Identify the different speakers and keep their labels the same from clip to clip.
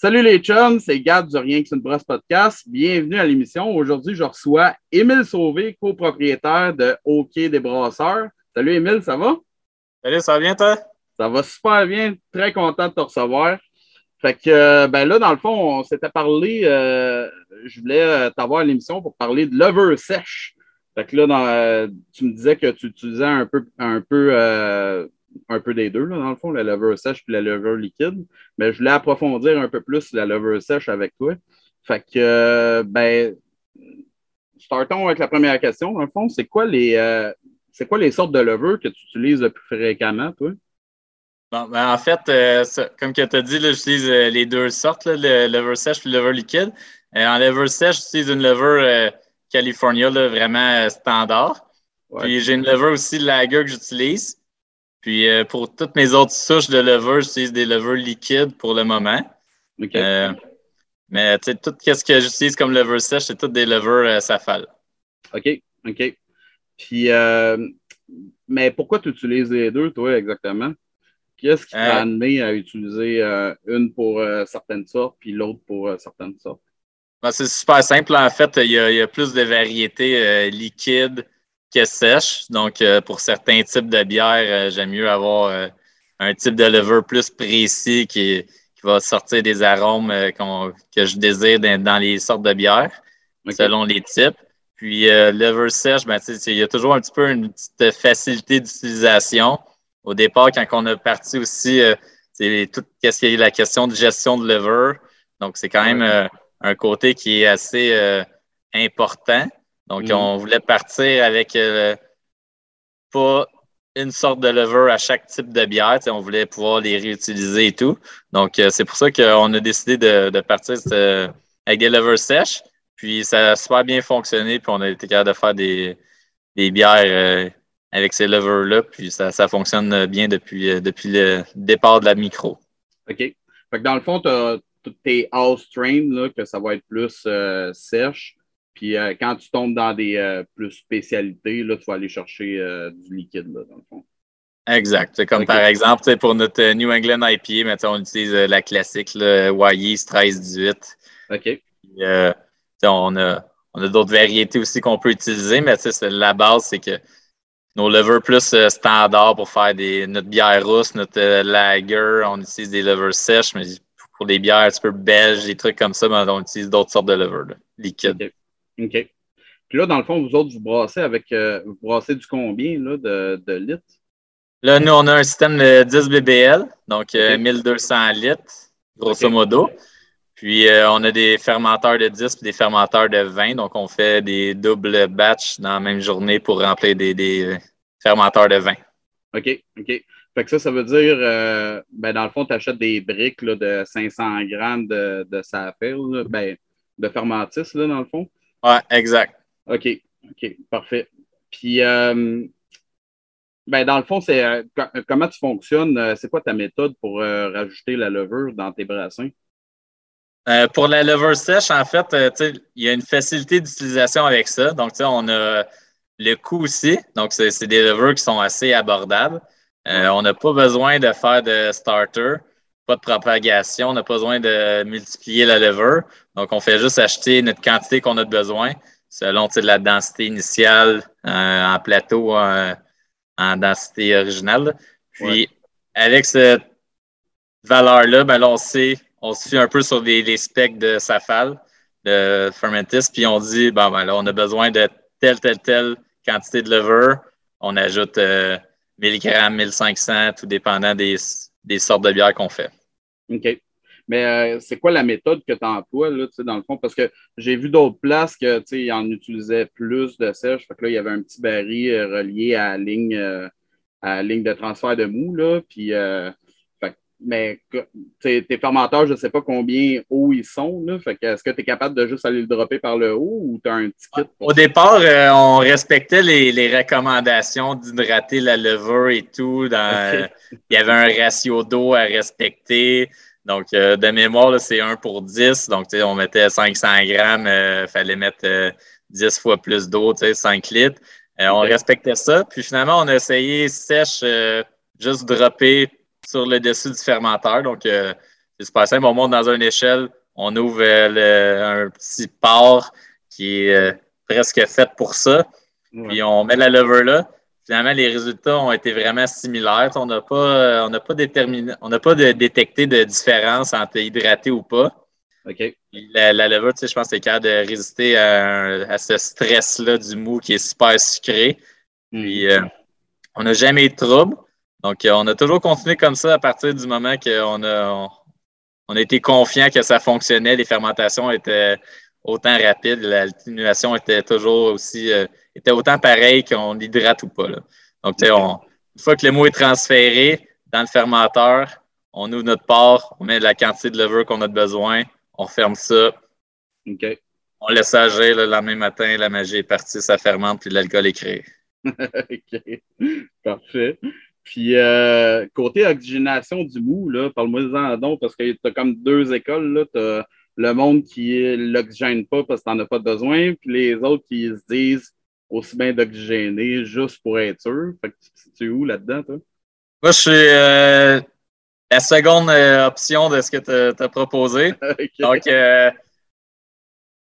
Speaker 1: Salut les chums, c'est Gab du Rien que c'est une brosse podcast. Bienvenue à l'émission. Aujourd'hui, je reçois Émile Sauvé, copropriétaire de OK des Brasseurs. Salut Émile, ça va?
Speaker 2: Salut, ça va bien toi?
Speaker 1: Ça va super bien, très content de te recevoir. Fait que, euh, ben là, dans le fond, on s'était parlé, euh, je voulais euh, t'avoir à l'émission pour parler de lever sèche. Fait que là, tu me disais que tu utilisais un peu, un peu un peu des deux, là, dans le fond, la lever sèche et la lever liquide. Mais je voulais approfondir un peu plus la lever sèche avec toi. Fait que, euh, ben, startons avec la première question, dans le fond. C'est quoi les, euh, c'est quoi les sortes de lever que tu utilises le plus fréquemment, toi?
Speaker 2: Bon, ben en fait, euh, comme tu as dit, j'utilise les deux sortes, le lever sèche et le lever liquide. en lever sèche, j'utilise une lever California vraiment standard. Puis j'ai une lever aussi lager que j'utilise. Puis euh, pour toutes mes autres souches de lever, j'utilise des levers liquides pour le moment. Euh, mais tu sais, tout ce que j'utilise comme lever sèche, c'est tout des levers euh, Safal.
Speaker 1: OK, OK. Puis, mais pourquoi tu utilises les deux, toi, exactement? Qu'est-ce qui t'a amené à utiliser une pour certaines sortes, puis l'autre pour certaines sortes?
Speaker 2: Ben, c'est super simple. En fait, il y a, plus de variétés liquides que sèche. Donc, euh, pour certains types de bières, euh, j'aime mieux avoir euh, un type de lever plus précis qui, va sortir des arômes que je désire dans, les sortes de bières, selon les types. Puis, lever sèche, ben, il y a toujours un petit peu une petite facilité d'utilisation. Au départ, quand on a parti aussi, c'est tout ce qui est la question de gestion de lever. Donc, c'est quand même un côté qui est assez important. Donc, mm. on voulait partir avec euh, pas une sorte de lever à chaque type de bière. On voulait pouvoir les réutiliser et tout. Donc, euh, c'est pour ça qu'on a décidé de, partir avec des levers sèches. Puis, ça a super bien fonctionné. Puis, on a été capable de faire des, bières euh, avec ces levers-là. Puis, ça, fonctionne bien depuis, depuis le départ de la micro.
Speaker 1: OK. Fait que dans le fond, tu as tes house strain, que ça va être plus sèche. Puis euh, quand tu tombes dans des euh, plus spécialités, là, tu vas aller chercher euh, du liquide, là, dans le fond.
Speaker 2: Exact. C'est comme par exemple, pour notre New England IPA, mais on utilise la classique, le Y-Yeast 13-18.
Speaker 1: OK.
Speaker 2: on a, on a d'autres variétés aussi qu'on peut utiliser, mais la base, c'est que nos levers plus standards pour faire des, notre bière rousse, notre lager, on utilise des levers sèches, mais pour des bières un petit peu belges, des trucs comme ça, ben, on utilise d'autres sortes de levers liquides.
Speaker 1: OK. Puis là, dans le fond, vous autres, vous brassez avec euh, vous brassez du combien là, de, de, litres?
Speaker 2: Là, nous, on a un système de 10 BBL, donc 1200 euh, litres, grosso modo. Puis euh, on a des fermenteurs de 10 et des fermenteurs de 20. Donc, on fait des doubles batchs dans la même journée pour remplir des, fermenteurs de 20.
Speaker 1: OK, OK. Fait que ça, ça veut dire, ben, dans le fond, tu achètes des briques là, de 500 grammes de, de ben, de fermentis, là, dans le fond.
Speaker 2: Oui, exact.
Speaker 1: OK, OK, parfait. Puis, euh, ben, dans le fond, c'est euh, comment tu fonctionnes? Euh, c'est quoi ta méthode pour rajouter la levure dans tes brassins?
Speaker 2: pour la levure sèche, en fait, il y a une facilité d'utilisation avec ça. Donc, on a le coût aussi. Donc, c'est des levures qui sont assez abordables. on n'a pas besoin de faire de starter pas de propagation, on n'a pas besoin de multiplier la levure. Donc, on fait juste acheter notre quantité qu'on a de besoin selon la densité initiale euh, en plateau, euh, en densité originale. Puis, avec cette valeur-là, ben on sait, on se fie un peu sur les, specs de Safal, de Fermentis, puis on dit, bon, ben là, on a besoin de telle, telle, telle quantité de levure. On ajoute 1000 euh, grammes, 1500, tout dépendant des, des sortes de bières qu'on fait.
Speaker 1: OK. Mais euh, c'est quoi la méthode que tu emploies, là, dans le fond? Parce que j'ai vu d'autres places que, ils en utilisaient plus de sèche. Fait que là, il y avait un petit baril euh, relié à la ligne, euh, à la ligne de transfert de mou, là. Puis, mais tes fermenteurs, je ne sais pas combien haut ils sont. Là. Fait que est-ce que tu es capable de juste aller le dropper par le haut ou tu as un petit kit?
Speaker 2: Au départ, on respectait les, recommandations d'hydrater la levure et tout. Dans, Il y avait un ratio d'eau à respecter. Donc, euh, de mémoire, c'est 1 pour 10. Donc, on mettait 500 grammes, il euh, fallait mettre 10 euh, fois plus d'eau, 5 litres. On respectait ça. Puis finalement, on a essayé sèche, juste dropper sur le dessus du fermenteur. Donc, C'est super simple. On monte dans une échelle, on ouvre un petit port qui est presque fait pour ça. Puis on met la lever là. Finalement, les résultats ont été vraiment similaires. On n'a pas, on n'a pas déterminé, on n'a pas détecté de différence entre hydraté ou pas.
Speaker 1: OK.
Speaker 2: La, la lever, tu sais, je pense que c'est capable de résister à, ce stress-là du mou qui est super sucré. Puis, mm. euh, on n'a jamais eu de trouble. Donc, euh, on a toujours continué comme ça à partir du moment qu'on a, on, a été confiant que ça fonctionnait, les fermentations étaient autant rapides, l'atténuation était toujours aussi, euh, était autant pareil qu'on hydrate ou pas. Donc, tu sais, une fois que le mou est transféré dans le fermenteur, on ouvre notre port, on met la quantité de lever qu'on a besoin, on ferme ça.
Speaker 1: OK.
Speaker 2: On laisse agir le lendemain matin, la magie est partie, ça fermente, puis l'alcool est créé.
Speaker 1: OK. Parfait. Puis, euh, côté oxygénation du mou, parle-moi-en donc, parce que tu as comme deux écoles. Tu as le monde qui l'oxygène pas parce que tu n'en as pas besoin, puis les autres qui se disent aussi bien d'oxygéner juste pour être sûr. Fait que tu es où là-dedans, toi?
Speaker 2: Moi, je suis euh, la seconde euh, option de ce que tu as, proposé. Donc,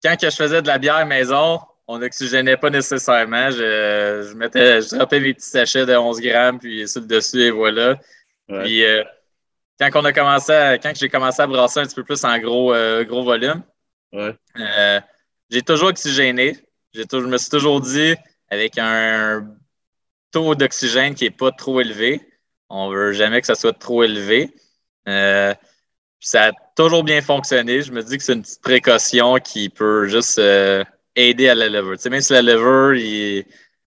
Speaker 2: quand que je faisais de la bière maison, on n'oxygénait pas nécessairement. Je, je mettais, je trempais mes petits sachets de 11 grammes, puis sur le dessus, et voilà. Puis euh, quand on a commencé quand j'ai commencé à brasser un petit peu plus en gros, euh, gros volume, euh, j'ai toujours oxygéné. Je me suis toujours dit, avec un taux d'oxygène qui n'est pas trop élevé, on ne veut jamais que ça soit trop élevé. ça a toujours bien fonctionné. Je me dis que c'est une petite précaution qui peut juste aider à la lever. Tu sais, même si la lever,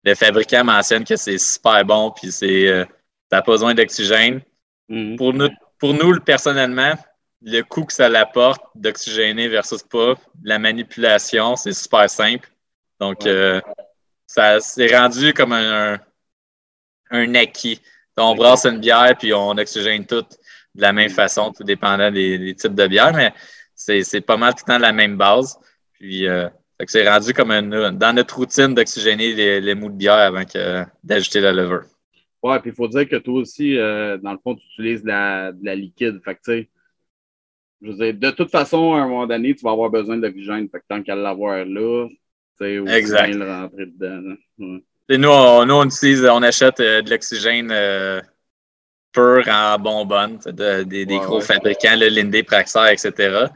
Speaker 2: le fabricant mentionne que c'est super bon, puis c'est, euh, pas besoin d'oxygène. Mm-hmm. Pour, nous, pour nous, personnellement, le coût que ça l'apporte d'oxygéner versus pas, la manipulation, c'est super simple. Donc, euh, ça c'est rendu comme un, un, acquis. on brasse une bière puis on oxygène tout de la même façon, tout dépendant des, types de bière, mais c'est pas mal tout le temps la même base. Puis, euh, c'est rendu comme dans notre routine d'oxygéner les, les, mous de bière avant d'ajouter la lever.
Speaker 1: Ouais, puis il faut dire que toi aussi, euh, dans le fond, tu utilises la, de la liquide. Fait que, tu sais, je veux dire, de toute façon, à un moment donné, tu vas avoir besoin d'oxygène. Fait que tant qu'à l'avoir là,
Speaker 2: exact. le rentrer dedans. Nous, on, nous, on, utilise, on achète euh, de l'oxygène euh, pur en bonbonne, des, gros fabricants, le Lindé, Praxair, etc.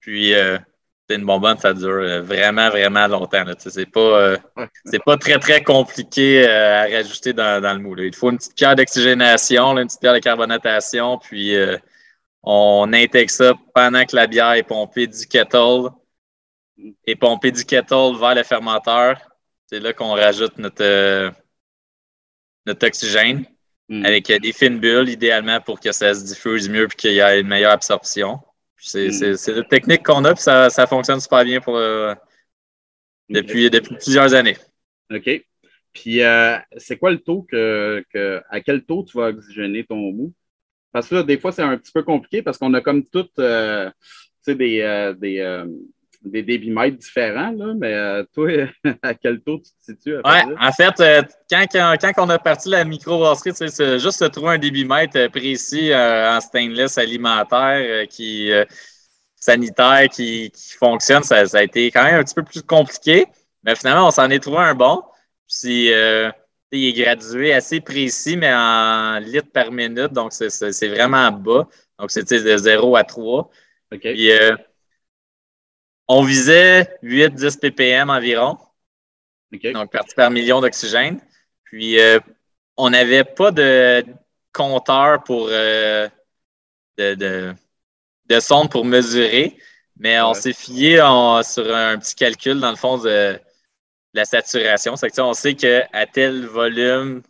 Speaker 2: Puis, une bonbonne, ça dure euh, vraiment, vraiment longtemps. C'est pas, euh, pas très, très compliqué euh, à rajouter dans, le moule. Il faut une petite pierre d'oxygénation, une petite pierre de carbonatation, puis on intègre ça pendant que la bière est pompée du kettle et pompée du kettle vers le fermenteur. C'est là qu'on rajoute notre, notre oxygène hmm. avec des fines bulles, idéalement pour que ça se diffuse mieux et qu'il y ait une meilleure absorption. Hmm. C'est la technique qu'on a, puis ça, ça, fonctionne super bien pour, euh, depuis, depuis plusieurs années.
Speaker 1: OK. Puis, euh, c'est quoi le taux que, que, à quel taux tu vas oxygéner ton mou? Parce que là, des fois, c'est un petit peu compliqué parce qu'on a comme toutes euh, des, des, des débitmètres différents, là, mais euh, toi, à quel taux tu te situes?
Speaker 2: Oui, en fait, euh, quand, quand, on a parti la microbrasserie, c'est juste de trouver un débitmètre euh, précis en stainless alimentaire qui sanitaire qui, fonctionne, ça, a été quand même un petit peu plus compliqué. Mais finalement, on s'en est trouvé un bon. Puis il est gradué assez précis, mais en litres par minute, donc c'est vraiment bas. Donc, c'était de 0 à 3.
Speaker 1: OK.
Speaker 2: On visait 8-10 ppm environ. Donc, parti par million d'oxygène. Puis, euh, on n'avait pas de compteur pour euh, de, de, sonde pour mesurer, mais on s'est fié sur un petit calcul, dans le fond, de, la saturation. C'est que, on sait qu'à tel volume,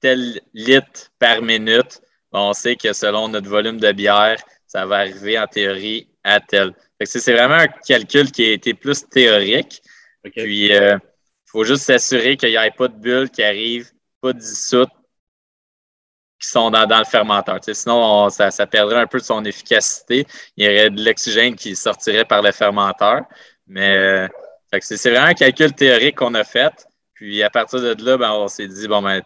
Speaker 2: tel litre par minute, on sait que selon notre volume de bière, ça va arriver en théorie à tel. C'est vraiment un calcul qui a été plus théorique. Puis, il euh, faut juste s'assurer qu'il n'y ait pas de bulles qui arrivent, pas dissoutes, qui sont dans, le fermenteur. sinon, ça, perdrait un peu de son efficacité. Il y aurait de l'oxygène qui sortirait par le fermenteur. Mais euh, c'est vraiment un calcul théorique qu'on a fait. Puis à partir de là, ben, on s'est dit, bon, ben,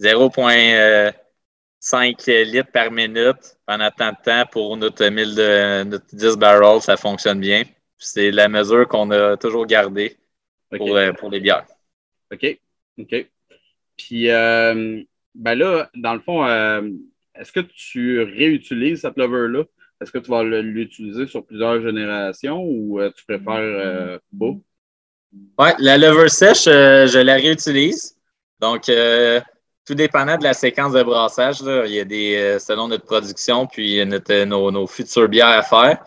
Speaker 2: 0.5 5 litres par minute pendant tant de temps pour notre, 1000 de, notre 10 barrels, ça fonctionne bien. C'est la mesure qu'on a toujours gardée pour, euh, pour, les bières.
Speaker 1: OK. OK. Puis, euh, ben là, dans le fond, euh, est-ce que tu réutilises cette lever-là? Est-ce que tu vas l'utiliser sur plusieurs générations ou tu préfères pas?
Speaker 2: Oui, la lever sèche, je la réutilise. Donc, tout dépendant de la séquence de brassage, il y a des, euh, selon notre production, puis notre, nos, nos, futures bières à faire.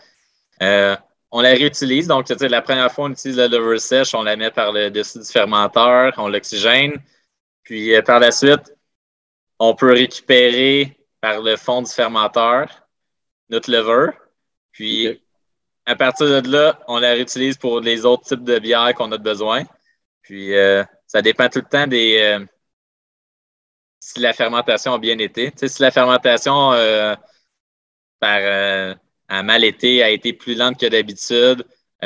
Speaker 2: Euh, on la réutilise. Donc, la première fois, on utilise la lever sèche, on la met par le dessus du fermenteur, on l'oxygène. Puis euh, par la suite, on peut récupérer par le fond du fermenteur notre lever. Puis à partir de là, on la réutilise pour les autres types de bières qu'on a besoin. Puis ça dépend tout le temps des, si la fermentation a bien été. si la fermentation euh, par, euh, a mal été, a été plus lente que d'habitude,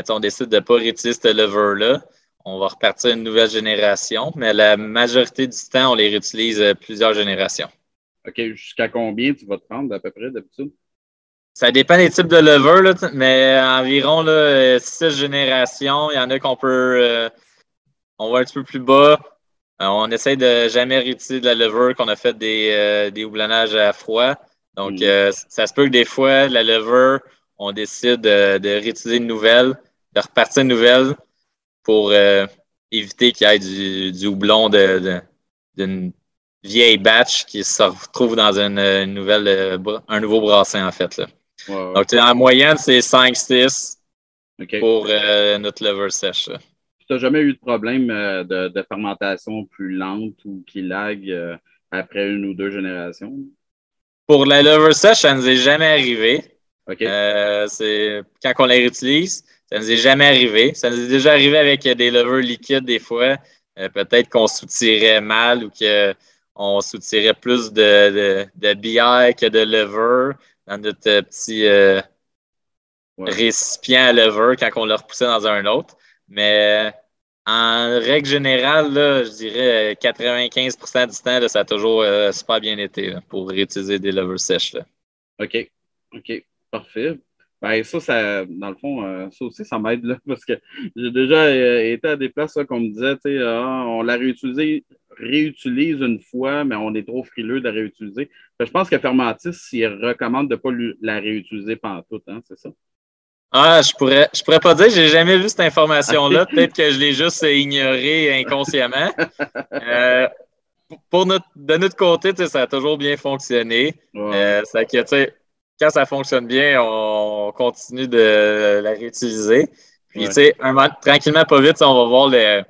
Speaker 2: on décide de ne pas réutiliser ce lever-là. On va repartir une nouvelle génération, mais la majorité du temps, on les réutilise euh, plusieurs générations.
Speaker 1: OK. Jusqu'à combien tu vas te prendre à peu près d'habitude?
Speaker 2: Ça dépend des types de lever, mais environ là, six générations. Il y en a qu'on peut. on va un petit peu plus bas. Euh, on essaie de jamais réutiliser de la lever qu'on a fait des, euh, des houblonnages à froid. Donc, mm. euh, ça se peut que des fois, la lever, on décide de, réutiliser une nouvelle, de repartir une nouvelle pour éviter qu'il y ait du, du houblon d'une vieille batch qui se retrouve dans une, nouvelle, un nouveau brassin, en fait. Là. Donc, en moyenne, c'est 5-6 pour notre lever sèche
Speaker 1: tu n'as jamais eu de problème euh, de, fermentation plus lente ou qui lag euh, après une ou deux générations?
Speaker 2: Pour la lever sèche, ça ne nous est jamais arrivé. Euh, c'est quand on la réutilise, ça ne nous est jamais arrivé. Ça nous est déjà arrivé avec des levers liquides des fois. Peut-être qu'on soutirait mal ou qu'on soutirait plus de, de, bière que de lever dans notre petit récipient à lever quand on l'a repoussé dans un autre. Mais en règle générale, je dirais 95% du temps, ça a toujours euh, super bien été pour réutiliser des levers sèches.
Speaker 1: OK. OK. Parfait. Ben, ça, ça, dans le fond, euh, ça aussi, ça m'aide là, parce que j'ai déjà euh, été à des places qu'on me disait, tu sais, ah, on la réutilise, une fois, mais on est trop frileux de la réutiliser. je pense que Fermentis, il recommande de ne pas la réutiliser pendant tout, hein, c'est ça?
Speaker 2: Ah, je pourrais, je pourrais pas dire, j'ai jamais vu cette information-là. Peut-être que je l'ai juste ignorée inconsciemment. Euh, pour notre, de notre côté, ça a toujours bien fonctionné. Euh, que, quand ça fonctionne bien, on continue de la réutiliser. Puis, tu sais, tranquillement, pas vite, on va voir les,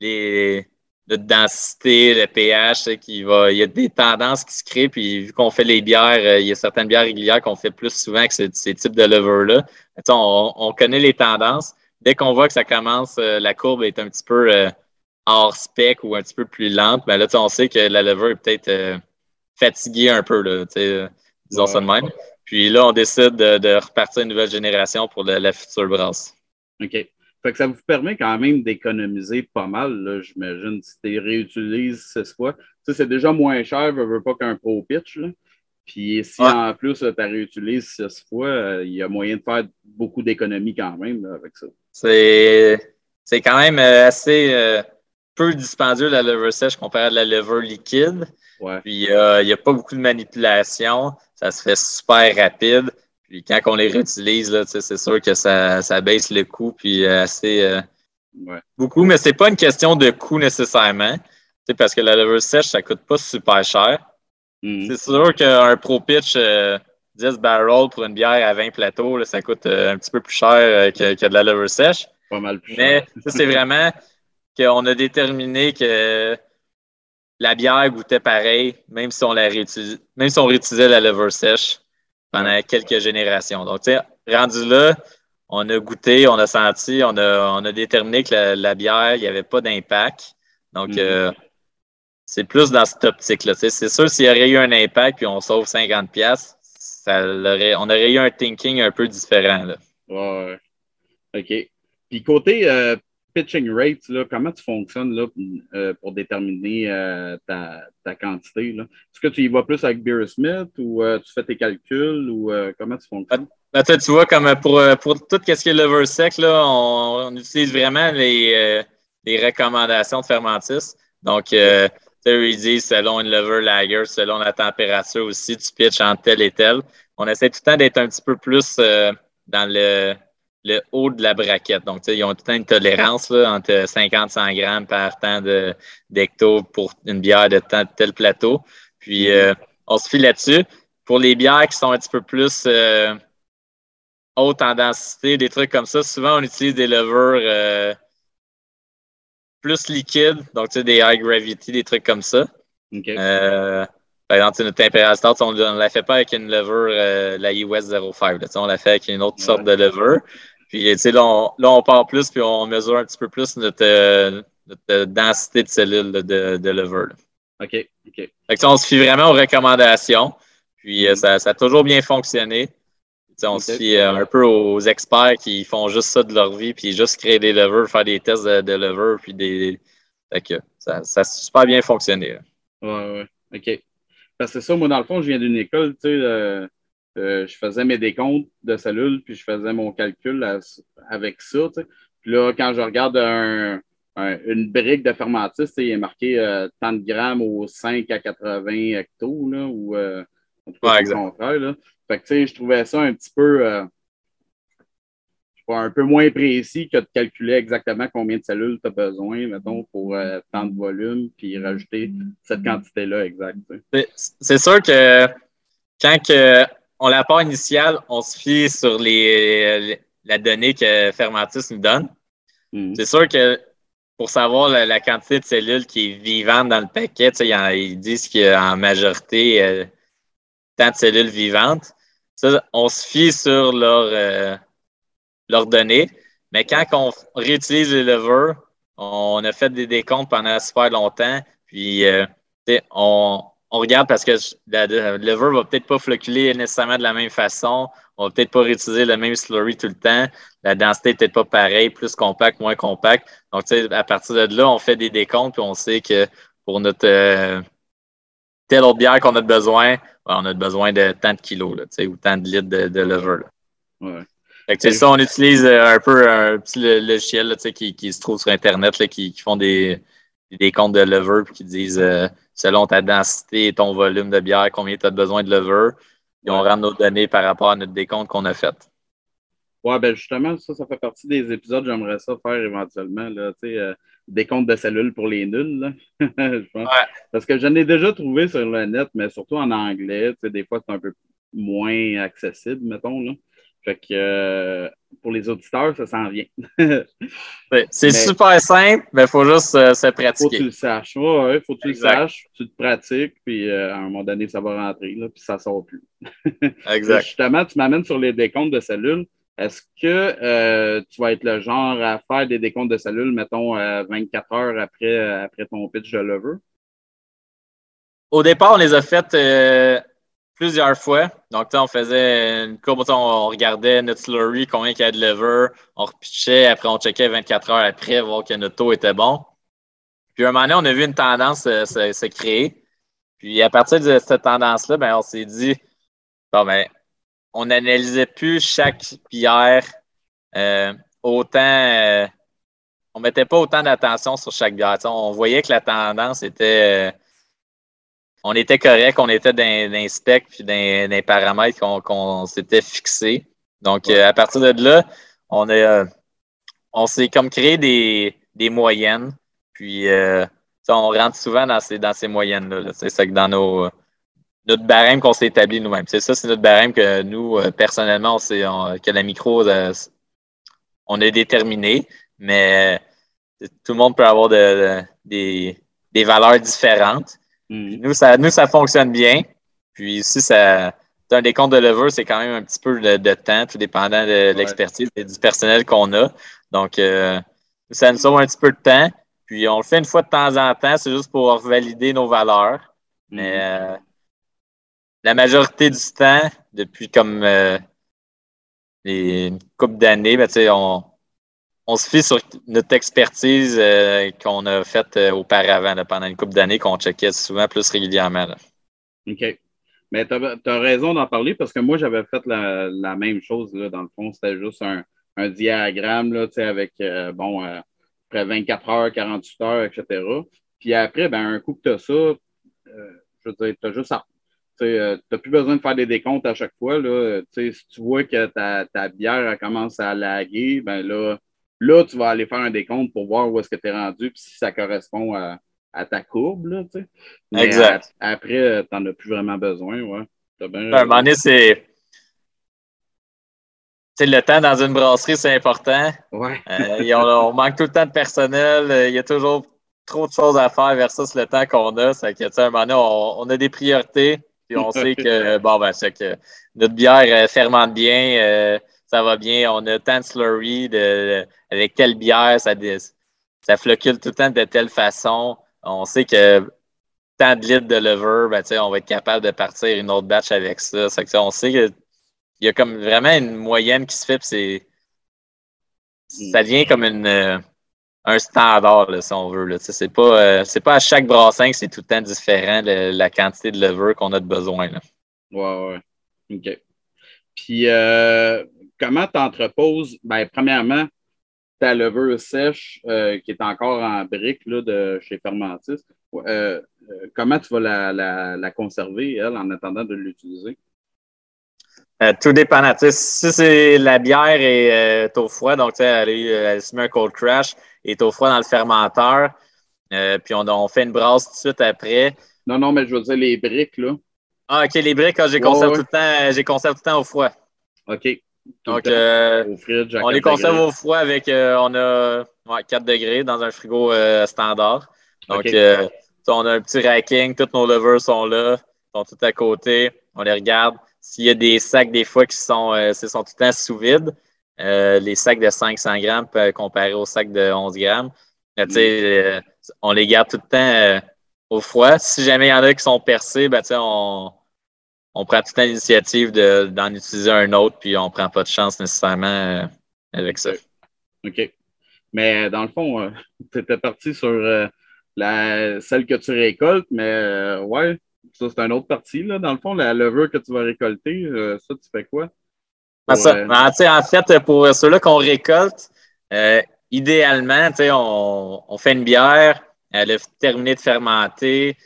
Speaker 2: les, de densité, le pH, qui va, il y a des tendances qui se créent, puis vu qu'on fait les bières, euh, il y a certaines bières régulières qu'on fait plus souvent que ces, types de levers-là. On, on, connaît les tendances. Dès qu'on voit que ça commence, euh, la courbe est un petit peu euh, hors spec ou un petit peu plus lente, ben là, on sait que la lever est peut-être fatiguée un peu, là, disons ça de même. Puis là, on décide de, repartir une nouvelle génération pour la, la future brasse.
Speaker 1: OK. Fait que ça vous permet quand même d'économiser pas mal, j'imagine, si tu réutilises six fois. Ça, c'est déjà moins cher, je veux pas qu'un pro pitch. Là. Puis si en plus tu réutilises six fois, euh, il y a moyen de faire beaucoup d'économies quand même avec ça.
Speaker 2: C'est, c'est quand même euh, assez euh, peu dispendieux la lever sèche comparé à la lever liquide.
Speaker 1: Ouais.
Speaker 2: Puis il n'y a pas beaucoup de manipulation. Ça se fait super rapide. Puis quand on les réutilise, c'est sûr que ça, baisse le coût, puis euh, assez euh, beaucoup. Mais c'est pas une question de coût nécessairement. Parce que la lever sèche, ça coûte pas super cher. Mm-hmm. C'est sûr qu'un Pro Pitch 10 euh, barrels pour une bière à 20 plateaux, ça coûte un petit peu plus cher que, de la lever sèche.
Speaker 1: Pas mal plus
Speaker 2: Mais c'est vraiment qu'on a déterminé que la bière goûtait pareil, même si on la réutilisait, même si on réutilisait la lever sèche pendant quelques générations. Donc, tu sais, rendu là, on a goûté, on a senti, on a, on a déterminé que la, bière, il n'y avait pas d'impact. Donc, mm-hmm. euh, c'est plus dans cette optique-là. C'est sûr, s'il y aurait eu un impact puis on sauve 50 pièces, ça aurait, on aurait eu un thinking un peu différent. Là.
Speaker 1: Ouais. OK. Puis côté euh, pitching rate, là, comment tu fonctionnes là, euh, pour déterminer euh, ta, ta, quantité? Est-ce que tu y vas plus avec Beer Smith ou tu fais tes calculs ou comment tu fonctionnes?
Speaker 2: Ben tu vois, comme pour, pour tout ce qui est lever sec, là, on, utilise vraiment les, les recommandations de Fermentis. Donc, ils disent selon une lever lager, selon la température aussi, tu pitches en tel et tel. On essaie tout le temps d'être un petit peu plus dans le le haut de la braquette. Donc, ils ont tout une tolérance là, entre 50 et 100 grammes par temps d'hecto pour une bière de tel plateau. Puis, mm-hmm. euh, on se fie là-dessus. Pour les bières qui sont un petit peu plus euh, hautes en densité, des trucs comme ça, souvent, on utilise des levures euh, plus liquides, donc tu sais, des high gravity, des trucs comme ça. par exemple, notre température, on ne la fait pas avec une levure, la US 05. on la fait avec une autre sorte de levure. Puis, tu sais, là on, là, on part plus, puis on mesure un petit peu plus notre, euh, notre densité de cellules de, de lever.
Speaker 1: OK, OK.
Speaker 2: Fait que, on se fie vraiment aux recommandations. Puis, euh, ça, ça, a toujours bien fonctionné. sais, on se fie euh, un peu aux experts qui font juste ça de leur vie, puis juste créer des levers, faire des tests de, de lever, puis des. Fait que ça, ça a super bien fonctionné.
Speaker 1: Ouais, ouais. OK. Parce que ça, moi, dans le fond, je viens d'une école, tu sais, euh, je faisais mes décomptes de cellules, puis je faisais mon calcul avec ça. Puis là, quand je regarde une brique de fermentis, il est marqué euh, tant de grammes au 5 à 80 hectos, là, ou euh, en tout cas, contraire. Là. Fait que, je trouvais ça un petit peu, un peu moins précis que de calculer exactement combien de cellules tu as besoin, mettons, pour tant de volume, puis rajouter cette quantité-là exacte.
Speaker 2: C'est sûr que quand que on la part initiale, on se fie sur les, la donnée que Fermentis nous donne. Mm. C'est sûr que pour savoir la, quantité de cellules qui est vivante dans le paquet, ils disent qu'il y a en majorité euh, tant de cellules vivantes. Ça, on se fie sur leurs euh, données. Mais quand on réutilise les levers, on a fait des décomptes pendant super longtemps. Puis, euh, on, on regarde parce que le lever va peut-être pas floculer nécessairement de la même façon. On va peut-être pas réutiliser le même slurry tout le temps. La densité n'est peut-être pas pareille, plus compact, moins compact. Donc, à partir de là, on fait des décomptes et on sait que pour notre euh, telle autre bière qu'on a besoin, on a besoin de tant de kilos là, ou tant de litres de, de lever.
Speaker 1: Ouais.
Speaker 2: Fait ça, on utilise euh, un peu un petit logiciel qui, qui se trouve sur Internet qui, qui font des, des comptes de lever qui disent euh, selon ta densité et ton volume de bière, combien tu as besoin de lever. Et on rentre nos données par rapport à notre décompte qu'on a fait.
Speaker 1: Oui, ben justement, ça, ça fait partie des épisodes j'aimerais ça faire éventuellement. Là, euh, des comptes de cellules pour les nuls. je pense. Parce que j'en ai déjà trouvé sur le net, mais surtout en anglais. Des fois, c'est un peu moins accessible, mettons. Là. Fait que euh, pour les auditeurs, ça s'en vient.
Speaker 2: c'est super simple, mais il faut juste euh, se pratiquer.
Speaker 1: Faut que tu le saches. Ouais, faut que tu le saches, tu te pratiques, puis euh, à un moment donné, ça va rentrer, là, puis ça ne sort plus.
Speaker 2: exact.
Speaker 1: Justement, tu m'amènes sur les décomptes de cellules. Est-ce que tu vas être le genre à faire des décomptes de cellules, mettons, 24 heures après, après ton pitch de lever?
Speaker 2: Au départ, on les a faites plusieurs fois. Donc, on faisait une courbe, on regardait notre slurry, combien il y a de lever, on repitchait, après on checkait 24 heures après, voir que notre taux était bon. Puis, un moment donné, on a vu une tendance se, créer. Puis, à partir de cette tendance-là, ben, on s'est dit, ben, on n'analysait plus chaque bière euh, autant. Euh, on mettait pas autant d'attention sur chaque bière. on voyait que la tendance était. Euh, on était correct, on était dans, dans spec puis dans, dans paramètres qu'on s'était fixés. Donc, euh, à partir de là, on a euh, on s'est comme créé des, des moyennes. Puis euh, on rentre souvent dans ces, dans ces moyennes-là. C'est ça que dans nos notre barème qu'on s'est établi nous-mêmes. C'est ça, c'est notre barème que nous, personnellement, on, que la micro, on a déterminé, mais tout le monde peut avoir de, des, des valeurs différentes. Mm. Nous, ça, nous, ça fonctionne bien. Puis ici, ça, un décompte de lever, c'est quand même un petit peu de, temps, tout dépendant de, l'expertise et du personnel qu'on a. Donc, euh, ça nous sauve un petit peu de temps. Puis on le fait une fois de temps en temps, c'est juste pour valider nos valeurs. Mais mm. euh, la majorité du temps, depuis comme euh, les, une couple d'années, ben, on, on se fie sur notre expertise euh, qu'on a faite euh, auparavant, pendant une couple d'années, qu'on checkait souvent plus régulièrement.
Speaker 1: OK. Mais tu as, raison d'en parler parce que moi, j'avais fait la, même chose. Là, dans le fond, c'était juste un, diagramme là, avec, euh, bon, après 24 heures, 48 heures, etc. Puis après, ben, un coup que tu as ça, je veux dire, tu as juste tu n'as plus besoin de faire des décomptes à chaque fois. Là. Si tu vois que ta, ta bière commence à laguer, ben là, Là, tu vas aller faire un décompte pour voir où est-ce que tu es rendu, puis si ça correspond à, ta courbe. Là, tu sais.
Speaker 2: exact.
Speaker 1: après, tu n'en as plus vraiment besoin. Ouais.
Speaker 2: À un moment donné, c'est. le temps dans une brasserie, c'est important.
Speaker 1: Ouais.
Speaker 2: Euh, on, manque tout le temps de personnel. Euh, il y a toujours trop de choses à faire versus le temps qu'on a. Que, à un moment donné, on, a des priorités. Puis on sait que, bon, ben, c'est que notre bière euh, fermente bien ça va bien. On a tant de slurry de, avec telle bière, ça, ça flocule tout le temps de telle façon. On sait que tant de litres de lever, ben, on va être capable de partir une autre batch avec ça. on sait qu'il y a comme vraiment une moyenne qui se fait, c'est ça devient comme une, euh, un standard, si on veut. Ce n'est pas, euh, pas à chaque brassin que c'est tout le temps différent la quantité de lever qu'on a de besoin. Là.
Speaker 1: Ouais, ouais. OK. Puis, euh, comment tu entreposes? Ben, premièrement, ta levure sèche euh, qui est encore en brique là, de chez Fermentis. Euh, euh, comment tu vas la, conserver, elle, en attendant de l'utiliser?
Speaker 2: tout dépend. Si c'est la bière est au froid, donc elle, elle, se met un cold crash, et est au froid dans le fermenteur, puis on, fait une brasse tout de suite après.
Speaker 1: Non, non, mais je veux dire les briques, là.
Speaker 2: Ah, OK, les briques, ah, j'ai conservé, tout, le temps, tout le temps au froid.
Speaker 1: OK.
Speaker 2: Donc, euh, on les conserve au froid avec, euh, on a 4 degrés dans un frigo euh, standard. Donc, on a un petit racking, tous nos levers sont là, sont tout à côté, on les regarde. S'il y a des sacs, des fois, qui sont, sont tout le temps sous vide, les sacs de 500 grammes comparés aux sacs de 11 grammes, mm. on les garde tout le temps au froid. Si jamais il y en a qui sont percés, ben, on, on prend toute l'initiative d'en utiliser un autre, puis on ne prend pas de chance nécessairement euh, avec ça.
Speaker 1: OK. Mais dans le fond, euh, tu étais parti sur euh, la, celle que tu récoltes, mais ouais, ça c'est une autre partie. Là, dans le fond, la levure que tu vas récolter, ça, tu fais quoi?
Speaker 2: Ben, en fait, pour ceux-là qu'on récolte, idéalement, on, on fait une bière, elle a terminé de fermenter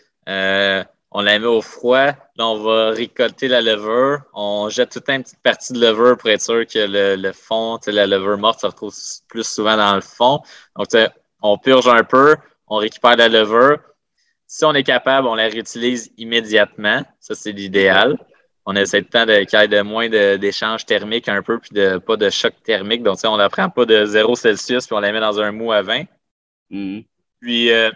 Speaker 2: on la met au froid. Là, on va récolter la levure. On jette toute une petite partie de levure pour être sûr que le, le fond, la levure morte se retrouve plus souvent dans le fond. Donc, on purge un peu, on récupère la levure. Si on est capable, on la réutilise immédiatement. Ça, c'est l'idéal. On essaie tout le temps qu'il y ait de moins d'échanges thermiques un peu, puis de, pas de choc thermique. Donc, on ne la prend pas de 0 Celsius, puis on la met dans un mou à 20. Mm-hmm. Puis, euh,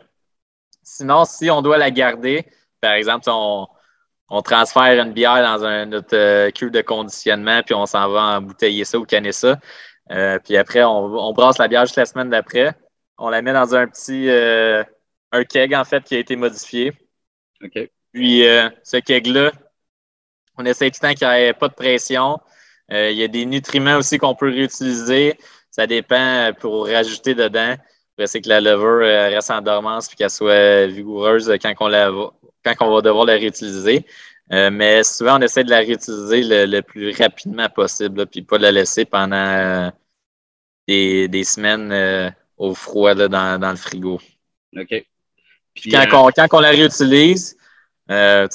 Speaker 2: sinon, si on doit la garder, par exemple, on, transfère une bière dans un, notre euh, cuve de conditionnement, puis on s'en va embouteiller ça ou canner ça. Euh, puis après, on, brasse la bière juste la semaine d'après. On la met dans un petit euh, un keg, en fait, qui a été modifié.
Speaker 1: OK.
Speaker 2: Puis ce keg-là, on essaie tout le temps qu'il n'y ait pas de pression. il y a des nutriments aussi qu'on peut réutiliser. Ça dépend pour rajouter dedans. C'est que la levure reste en dormance et qu'elle soit vigoureuse quand on la quand on va devoir la réutiliser. Euh, mais souvent, on essaie de la réutiliser le, plus rapidement possible, puis pas la laisser pendant euh, des, semaines euh, au froid dans, le frigo.
Speaker 1: OK.
Speaker 2: Puis quand, on, la réutilise, la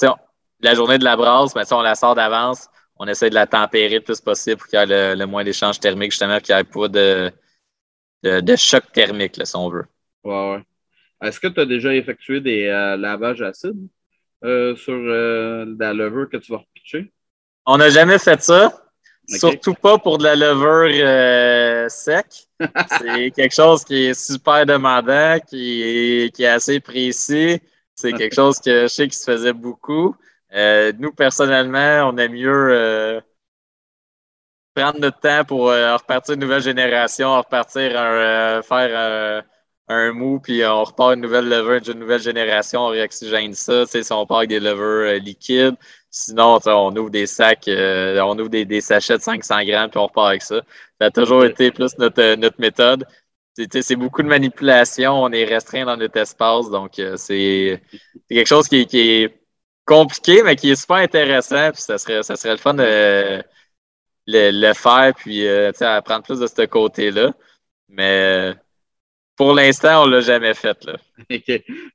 Speaker 2: journée de la brasse, ben, on la sort d'avance, on essaie de la tempérer le plus possible pour qu'il y ait le, moins d'échanges thermiques, justement, qu'il n'y ait pas de, de, choc thermique, si on veut.
Speaker 1: Ouais, ouais. Est-ce que tu as déjà effectué des lavages acides? Euh, sur euh, la levure que tu vas repitcher?
Speaker 2: On n'a jamais fait ça. Surtout pas pour de la levure euh, sec. C'est quelque chose qui est super demandant, qui est, qui est assez précis. C'est quelque chose que je sais qui se faisait beaucoup. nous, personnellement, on aime mieux prendre notre temps pour repartir une nouvelle génération, repartir faire un mou, puis on repart une nouvelle lever d'une nouvelle génération, on réoxygène ça. Si on part avec des levures euh, liquides, sinon on ouvre des sacs, euh, on ouvre des, sachets de 500 grammes, puis on repart avec ça. Ça a toujours été plus notre, notre méthode. c'est beaucoup de manipulation. On est restreint dans notre espace. Donc, c'est quelque chose qui, est compliqué, mais qui est super intéressant. Puis ça serait, ça serait le fun de le, faire, puis apprendre plus de ce côté-là. Mais pour l'instant, on ne l'a jamais fait. Là.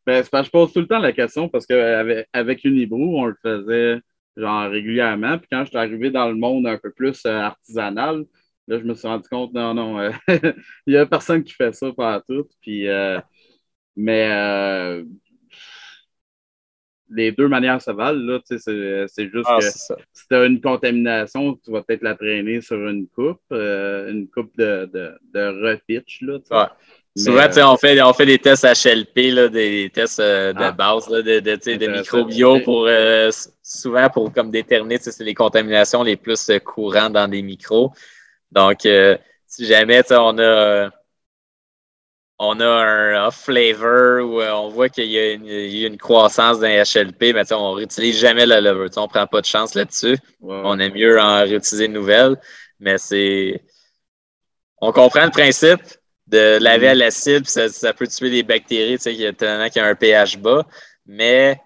Speaker 1: Ben, je pose tout le temps la question parce qu'avec avec Unibrew, on le faisait genre régulièrement. Puis quand je suis arrivé dans le monde un peu plus euh, artisanal, là, je me suis rendu compte, non, non, euh, il n'y a personne qui fait ça par tout. Puis, euh, mais les deux manières se valent, là, c'est, c'est juste ah, que si tu as une contamination, tu vas peut-être la traîner sur une coupe, une coupe de, de, de repitch, là,
Speaker 2: Souvent, on, fait, on fait des tests HLP, là, des tests de ah. base, là, de, de, de microbio pour souvent pour comme déterminer c'est les contaminations les plus euh, courantes dans des micros. Donc, euh, si jamais on a on a un flavor où euh, on voit qu'il y, a une croissance d'un HLP, mais on ne réutilise jamais la lever. On ne prend pas de chance là-dessus. On est mieux en réutiliser une nouvelle. Mais c'est. On comprend le principe de laver mm-hmm. à l'acide, ça, ça peut tuer des bactéries, tu sais, qui a un pH bas. Mais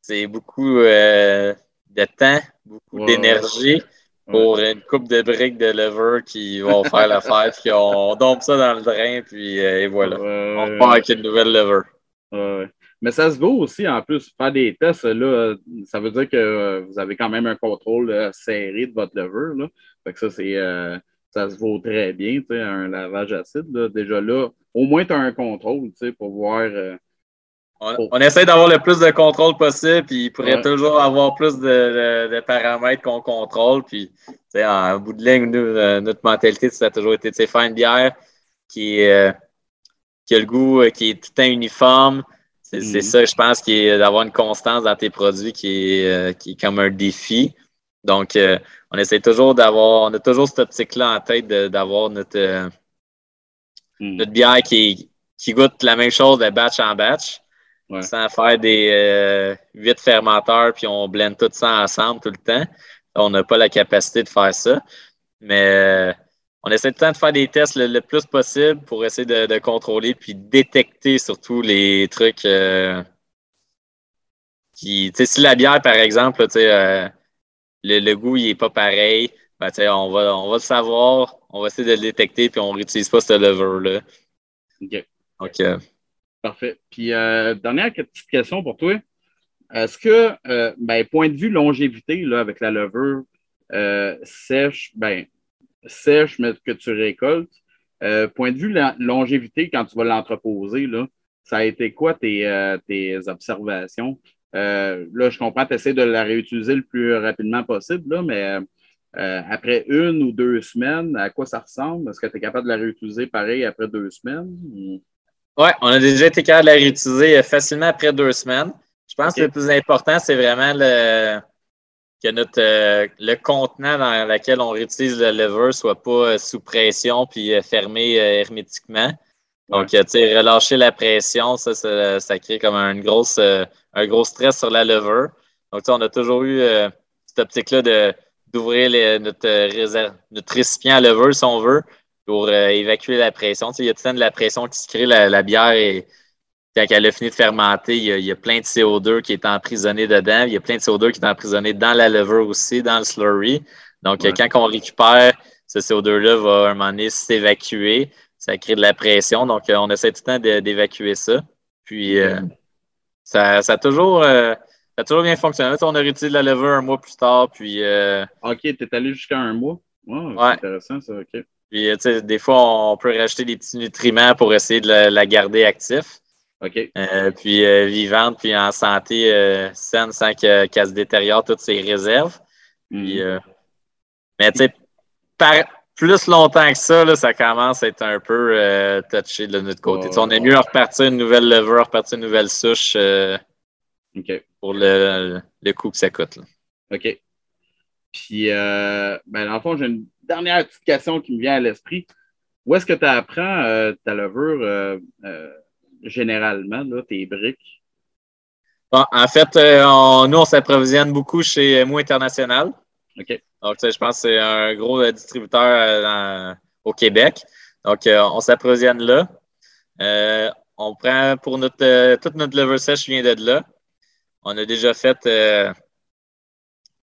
Speaker 2: c'est beaucoup euh, de temps, beaucoup d'énergie pour une coupe de briques de lever qui vont faire l'affaire. Puis on, dompe ça dans le drain, puis euh, et voilà. on part avec une nouvelle lever.
Speaker 1: Mais ça se vaut aussi, en plus, faire des tests, là, ça veut dire que vous avez quand même un contrôle serré de votre lever. Là. Fait que ça, c'est, euh, ça se vaut très bien, un lavage acide. Déjà là, au moins, tu as un contrôle pour voir
Speaker 2: on, essaie d'avoir le plus de contrôle possible, puis il pourrait toujours avoir plus de, paramètres qu'on contrôle. Puis, en bout de ligne, euh, notre mentalité, ça a toujours été de faire une bière qui, euh, qui a le goût, euh, qui est tout un uniforme. C'est mm-hmm. ça, je pense, qui est d'avoir une constance dans tes produits qui est, qui est comme un défi. Donc, on essaie toujours d'avoir, on a toujours cette optique-là en tête d'avoir notre, mm. notre bière qui, qui goûte la même chose de batch en batch sans faire des euh, huit fermenteurs, puis on blende tout ça ensemble tout le temps. On n'a pas la capacité de faire ça. Mais euh, on essaie tout le temps de faire des tests le, plus possible pour essayer de, contrôler puis détecter surtout les trucs euh, qui. Tu sais, si la bière, par exemple, tu sais, le, goût il n'est pas pareil, ben, on, va, on va le savoir, on va essayer de le détecter, puis on ne réutilise pas ce lever-là.
Speaker 1: OK. Donc, Parfait. Puis, euh, dernière petite question pour toi. Est-ce que, euh, ben, point de vue longévité, là, avec la levure euh, sèche, ben, sèche, mais que tu récoltes, point de vue la longévité, quand tu vas l'entreposer, là, ça a été quoi tes, observations? Là, je comprends, tu essaies de la réutiliser le plus rapidement possible, là, mais après une ou deux semaines, à quoi ça ressemble? Est-ce que tu es capable de la réutiliser pareil après deux semaines?
Speaker 2: Oui, on a déjà été capable de la réutiliser euh, facilement après deux semaines. Je pense que le plus important, c'est vraiment le, que notre, euh, le contenant dans lequel on réutilise le lever soit pas euh, sous pression puis fermé hermétiquement. Donc, tu sais, relâcher la pression, ça, ça, crée comme un, grosse, un gros stress sur la lever. Donc, on a toujours eu cette optique-là d'ouvrir notre, notre récipient à lever, si on veut, pour euh, évacuer la pression. il y a tout de la pression qui se crée. La, bière, et quand elle a fini de fermenter, il y a, plein de CO2 qui est emprisonné dedans. Il y a plein de CO2 qui est emprisonné dans la levure aussi, dans le slurry. Donc, quand on récupère, ce CO2-là va à un moment donné s'évacuer. Ça crée de la pression. Donc, euh, on essaie tout le temps d'évacuer ça. Puis, euh, ça, a toujours, toujours bien fonctionné. on a réutilisé la levure un mois plus tard. Puis,
Speaker 1: OK, tu es allé jusqu'à un mois. c'est intéressant, ça. OK.
Speaker 2: Puis, euh, des fois, on peut rajouter des petits nutriments pour essayer de la, garder actif.
Speaker 1: OK.
Speaker 2: Euh, puis euh, vivante, puis en santé saine sans qu'elle se détériore toutes ses réserves. Mhm. mais tu sais, plus longtemps que ça, ça commence à être un peu touché de notre côté. On est mieux à repartir une nouvelle levure, repartir une nouvelle souche pour le, le, coût que ça coûte.
Speaker 1: OK. Puis, ben, dans le fond, j'ai une dernière petite question qui me vient à l'esprit. Où est-ce que tu apprends euh, ta levure euh, euh, généralement, tes briques?
Speaker 2: en fait, nous, on s'approvisionne beaucoup chez Mou International.
Speaker 1: OK.
Speaker 2: Donc, je pense que c'est un gros distributeur au Québec. Donc, on s'approvisionne là. on prend pour notre, toute notre lever sèche vient de là. On a déjà fait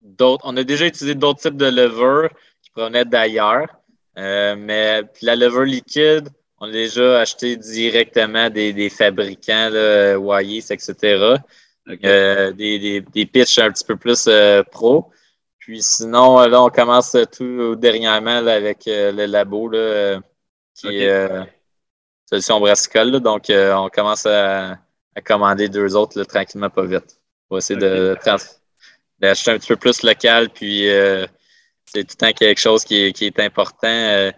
Speaker 2: d'autres, on a déjà utilisé d'autres types de levure qui provenaient d'ailleurs. mais la levure liquide, on a déjà acheté directement des, fabricants, là, etc. Euh, des, des, des, pitchs un petit peu plus euh, pro. Puis sinon, euh, là, on commence tout dernièrement avec le labo là, qui est solution brassicole. donc, on commence à, commander deux autres tranquillement, pas vite. On va essayer d'acheter un petit peu plus local. Puis c'est tout le temps quelque chose qui est, qui est important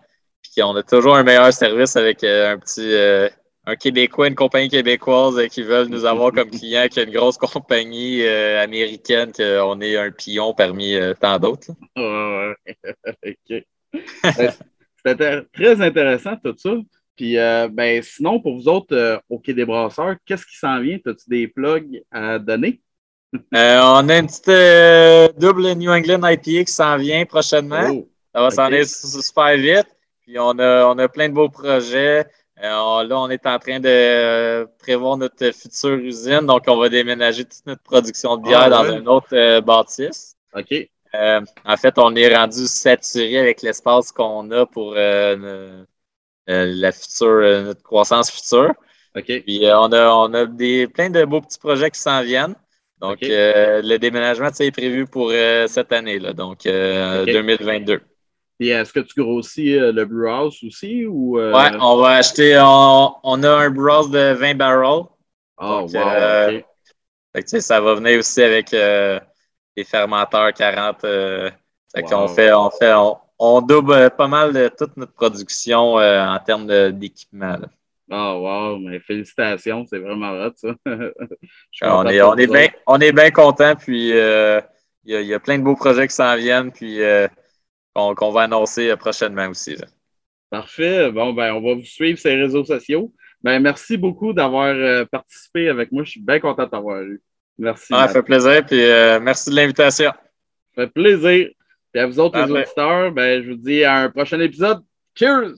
Speaker 2: on a toujours un meilleur service avec euh, un petit euh, un Québécois, une compagnie québécoise euh, qui veulent nous avoir comme client qu'une grosse compagnie américaine, qu'on est un pion parmi tant d'autres.
Speaker 1: OK. Ben, c'était très intéressant tout ça. Puis ben, sinon, pour vous autres au Quai des Brasseurs, qu'est-ce qui s'en vient? As-tu des plugs à donner?
Speaker 2: on a une petite double New England IPA qui s'en vient prochainement. Oh, ça va s'en aller super vite. Puis on a, on a plein de beaux projets. Euh, là, on est en train de euh, prévoir notre future usine. Donc, on va déménager toute notre production de bière ah, dans une autre euh, bâtisse.
Speaker 1: OK.
Speaker 2: en fait, on est rendu saturé avec l'espace qu'on a pour la future, notre croissance future.
Speaker 1: OK.
Speaker 2: Puis on a, on a des, plein de beaux petits projets qui s'en viennent. Donc, le déménagement est prévu pour cette année, là, donc 2022.
Speaker 1: Et est-ce que tu grossis euh, le brewhouse aussi? Ou,
Speaker 2: euh? Ouais, on va acheter, on, a un brewhouse de 20 barrels.
Speaker 1: Oh, wow, euh,
Speaker 2: ça va venir aussi avec des fermenteurs 40. on fait, on fait, on, double pas mal de toute notre production en termes d'équipement.
Speaker 1: Oh, wow, mais félicitations, c'est vraiment hot, ça.
Speaker 2: on, est, on, est bien, on est bien content, puis il y, y, a plein de beaux projets qui s'en viennent, puis qu'on va annoncer prochainement aussi.
Speaker 1: Parfait. Bon, ben, on va vous suivre sur les réseaux sociaux. Ben, merci beaucoup d'avoir euh, participé avec moi. Je suis bien content de t'avoir eu. Merci.
Speaker 2: ça fait plaisir. Puis euh, merci de l'invitation.
Speaker 1: Ça fait plaisir. Et à vous autres, les auditeurs, ben, je vous dis à un prochain épisode. Cheers!